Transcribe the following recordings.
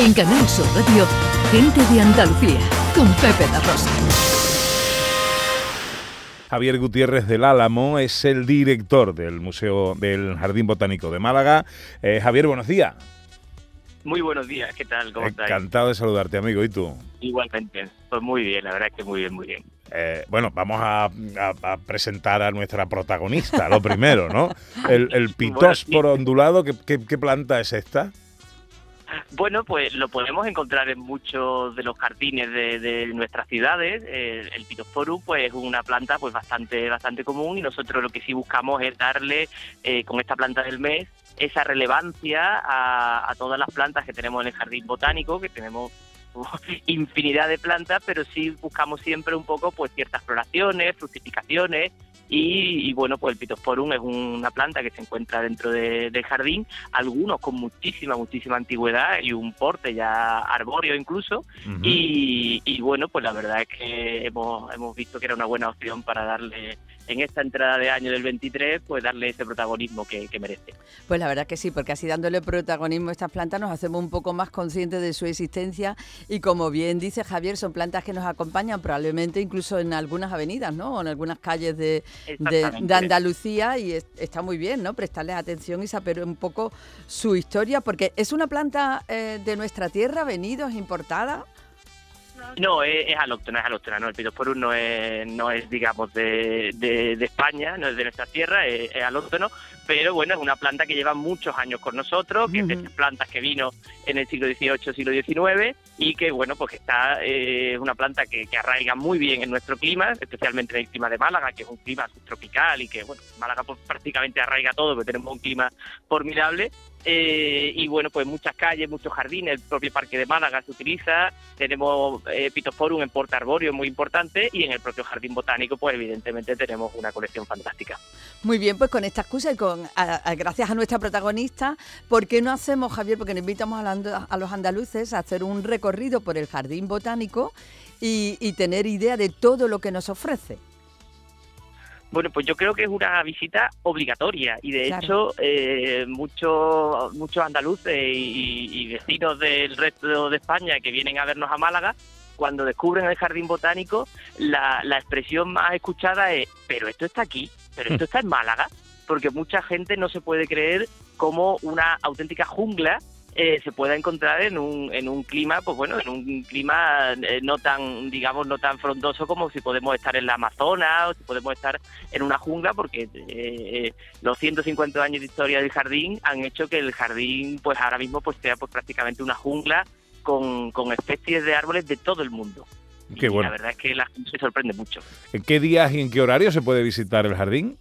En Canal Sur Radio, Gente de Andalucía, con Pepe da Rosa. Javier Gutiérrez del Álamo es el director del Museo del Jardín Botánico de Málaga. Eh, Javier, buenos días. Muy buenos días, ¿qué tal? ¿Cómo estás? Encantado de saludarte, amigo. ¿Y tú? Igualmente, pues muy bien, la verdad es que muy bien, muy bien. Eh, bueno, vamos a, presentar a nuestra protagonista, lo primero, ¿no? El, el pitósporo ondulado, ¿qué, qué, es esta? Bueno, pues lo podemos encontrar en muchos de los jardines de, nuestras ciudades. El, el Pittosporum pues, es una planta pues bastante, bastante común y nosotros lo que sí buscamos es darle eh, con esta planta del mes esa relevancia a, a todas las plantas que tenemos en el jardín botánico, que tenemos infinidad de plantas, pero sí buscamos siempre un poco pues ciertas floraciones, fructificaciones y, bueno, pues el Pittosporum es una planta que se encuentra dentro del jardín, algunos con muchísima, muchísima antigüedad y un porte ya arbóreo incluso. y, y, bueno, pues la verdad es que hemos, hemos visto que era una buena opción para darle en esta entrada de año del 23, pues darle ese protagonismo que, merece. Pues la verdad que sí, porque así dándole protagonismo a estas plantas nos hacemos un poco más conscientes de su existencia y como bien dice Javier, son plantas que nos acompañan probablemente incluso en algunas avenidas, ¿no? O en algunas calles de, de, Andalucía y está muy bien, ¿no? Prestarles atención y saber un poco su historia, porque es una planta eh, de nuestra tierra, venidos, importada. No, es, es alóctona, es alóctona, ¿no? El Pittosporum no es, no es digamos, de, de, España, no es de nuestra tierra, es, es alóctono, pero bueno, es una planta que lleva muchos años con nosotros, que es de esas plantas que vino en el siglo XVIII, siglo XIX, y que bueno, pues está, eh, es una planta que, que, arraiga muy bien en nuestro clima, especialmente en el clima de Málaga, que es un clima subtropical y que, bueno, Málaga pues, prácticamente arraiga todo, porque tenemos un clima formidable, eh, y bueno, pues muchas calles, muchos jardines, el propio Parque de Málaga se utiliza, tenemos eh, Pitoforum en Porta Arborio, muy importante, y en el propio Jardín Botánico, pues evidentemente tenemos una colección fantástica. Muy bien, pues con esta excusa y con gracias a nuestra protagonista, ¿por qué no hacemos, Javier, porque nos invitamos a, los andaluces a hacer un recorrido por el Jardín Botánico y tener idea de todo lo que nos ofrece? Bueno, pues yo creo que es una visita obligatoria y de hecho eh, muchos muchos andaluces y, vecinos del resto de España que vienen a vernos a Málaga, cuando descubren el jardín botánico, la, la expresión más escuchada es, pero esto está aquí, pero esto está en Málaga, porque mucha gente no se puede creer como una auténtica jungla eh, se pueda encontrar en un, en un clima, pues bueno, en un clima eh, no tan, digamos, no tan frondoso como si podemos estar en la Amazonas o si podemos estar en una jungla, porque eh, los 150 años de historia del jardín han hecho que el jardín, pues ahora mismo, pues sea pues prácticamente una jungla con, con especies de árboles de todo el mundo. Qué bueno. La verdad es que la gente se sorprende mucho. ¿En qué días y en qué horario se puede visitar el jardín?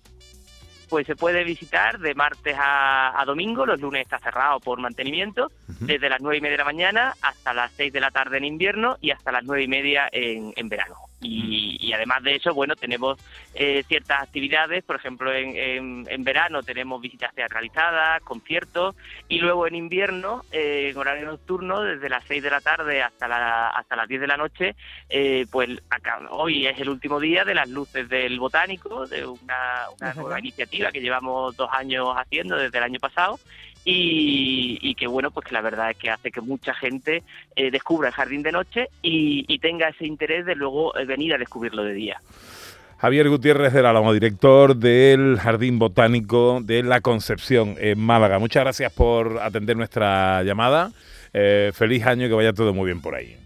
Pues se puede visitar de martes a, domingo, los lunes está cerrado por mantenimiento, desde las nueve y media de la mañana hasta las 6 de la tarde en invierno y hasta las nueve y media en verano. Y, además de eso, bueno, tenemos eh, ciertas actividades, por ejemplo, en, en, verano tenemos visitas teatralizadas, conciertos, y luego en invierno, eh, en horario nocturno, desde las 6 de la tarde hasta, la, hasta las 10 de la noche, eh, pues acá, hoy es el último día de las luces del botánico, de una, una nueva iniciativa que llevamos dos años haciendo desde el año pasado, y, que bueno, pues que la verdad es que hace que mucha gente eh, descubra el jardín de noche y, tenga ese interés de luego eh, venir a descubrirlo de día. Javier Gutiérrez del Álamo, director del Jardín Botánico de la Concepción en Málaga. Muchas gracias por atender nuestra llamada. Eh, feliz año y que vaya todo muy bien por ahí.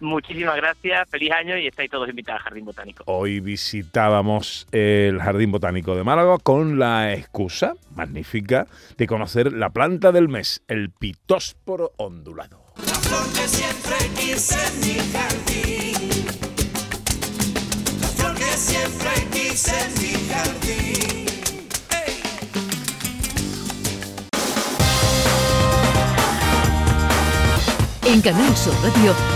Muchísimas gracias, feliz año y estáis todos invitados al Jardín Botánico. Hoy visitábamos el Jardín Botánico de Málaga con la excusa magnífica de conocer la planta del mes, el pitósporo ondulado. La flor que siempre quise en mi jardín. La flor que siempre quise en mi jardín. En Canal Sur Radio